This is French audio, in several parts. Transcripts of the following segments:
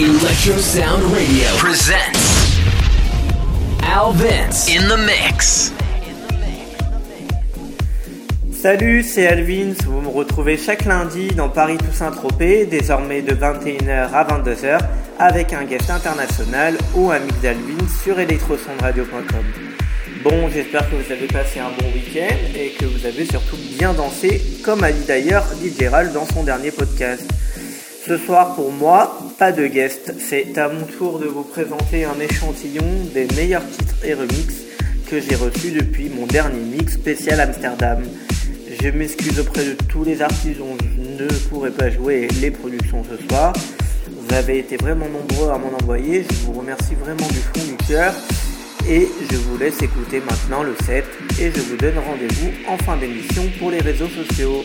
Electro Sound Radio presents Al Vince in the Mix. Salut, c'est Alvins. Vous me retrouvez chaque lundi dans Paris Toussaint Tropez, désormais de 21h à 22h, avec un guest international ou un mix d'Alvins sur electrosondradio.com. Bon, j'espère que vous avez passé un bon week-end et que vous avez surtout bien dansé, comme a dit d'ailleurs DJ Ral dans son dernier podcast. Ce soir, pour moi, pas de guest. C'est à mon tour de vous présenter un échantillon des meilleurs titres et remixes que j'ai reçus depuis mon dernier mix spécial Amsterdam. Je m'excuse auprès de tous les artistes dont je ne pourrai pas jouer les productions ce soir. Vous avez été vraiment nombreux à m'en envoyer. Je vous remercie vraiment du fond du cœur. Et je vous laisse écouter maintenant le set. Et je vous donne rendez-vous en fin d'émission pour les réseaux sociaux.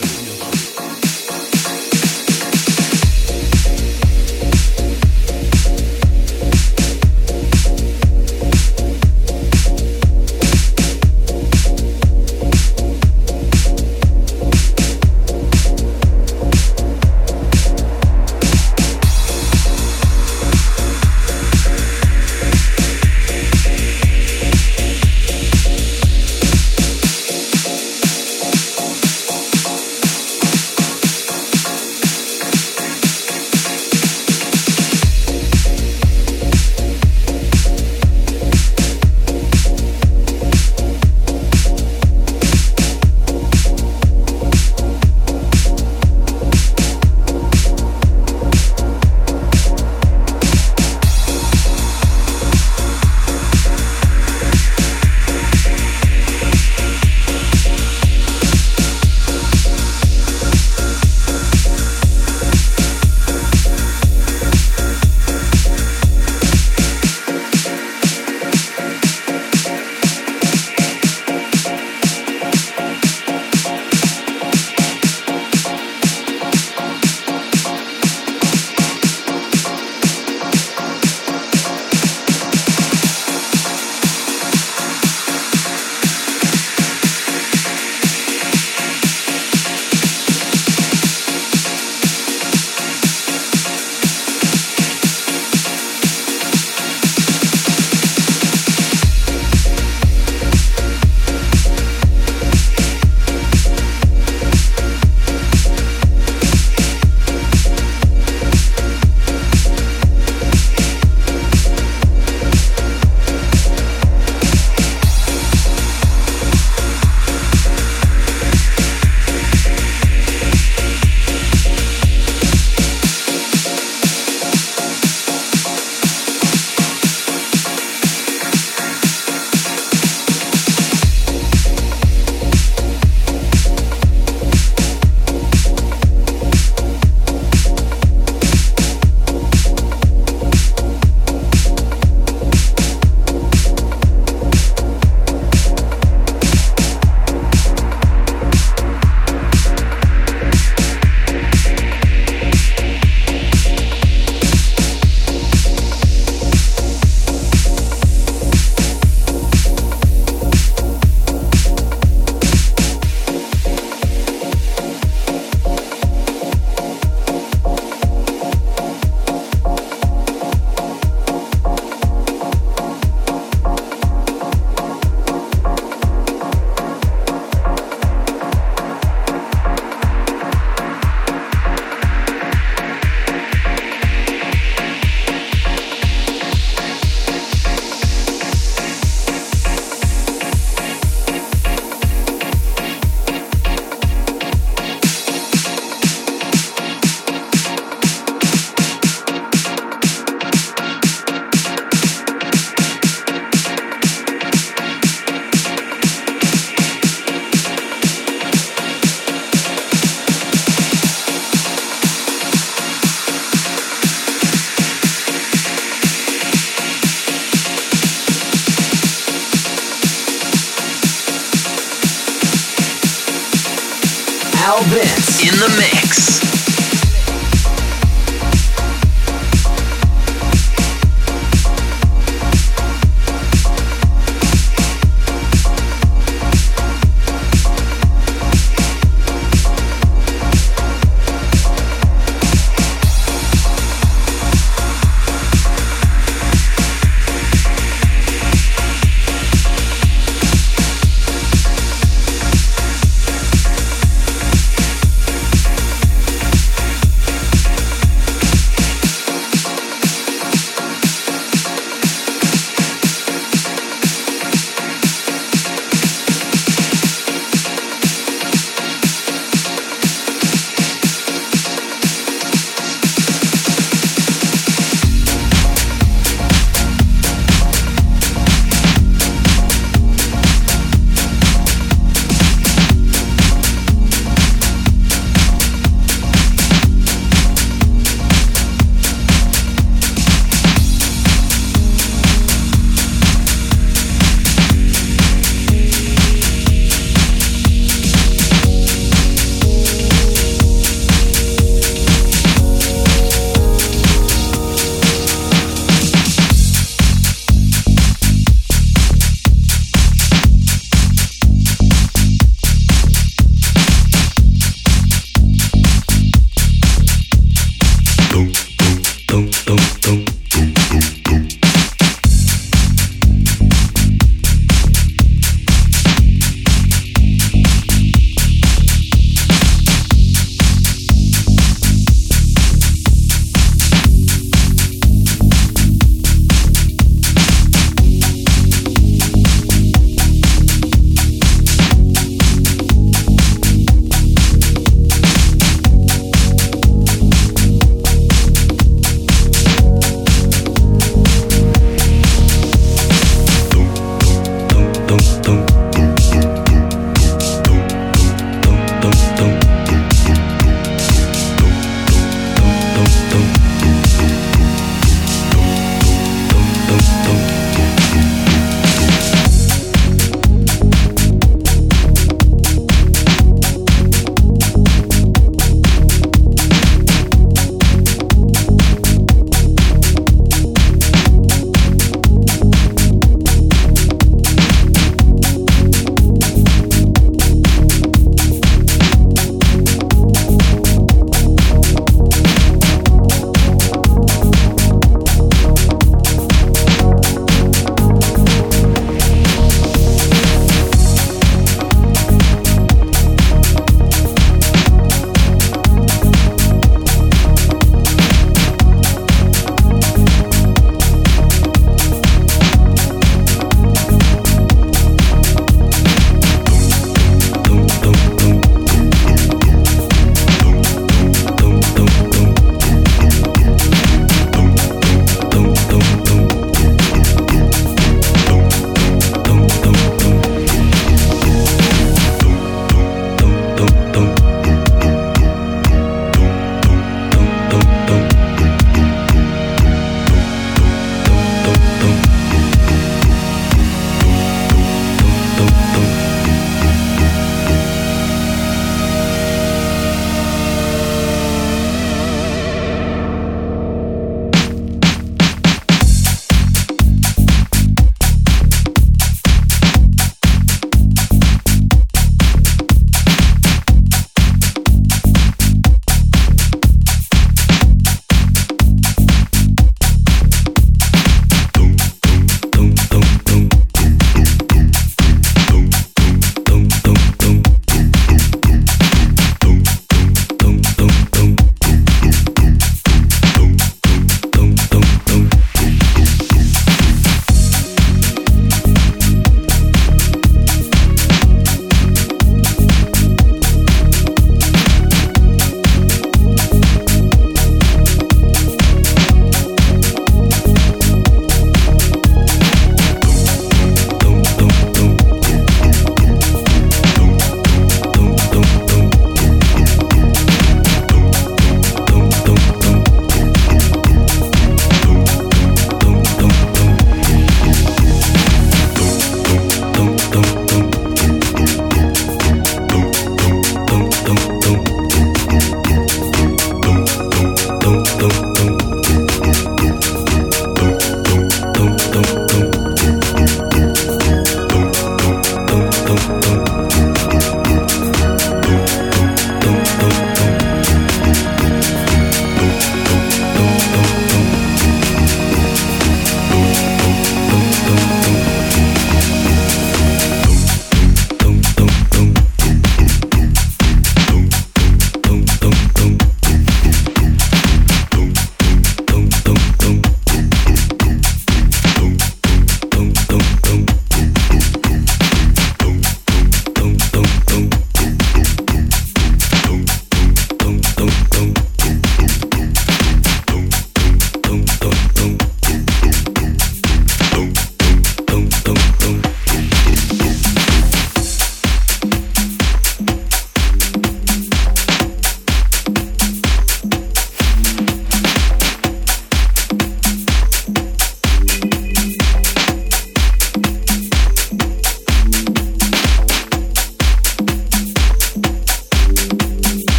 in the mix.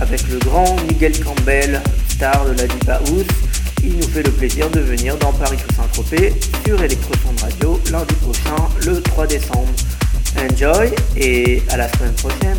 avec le grand Miguel Campbell, star de la Deep House. Il nous fait le plaisir de venir dans Paris Toussaint-Tropez sur Electrosound Radio lundi prochain, le 3 décembre. Enjoy et à la semaine prochaine.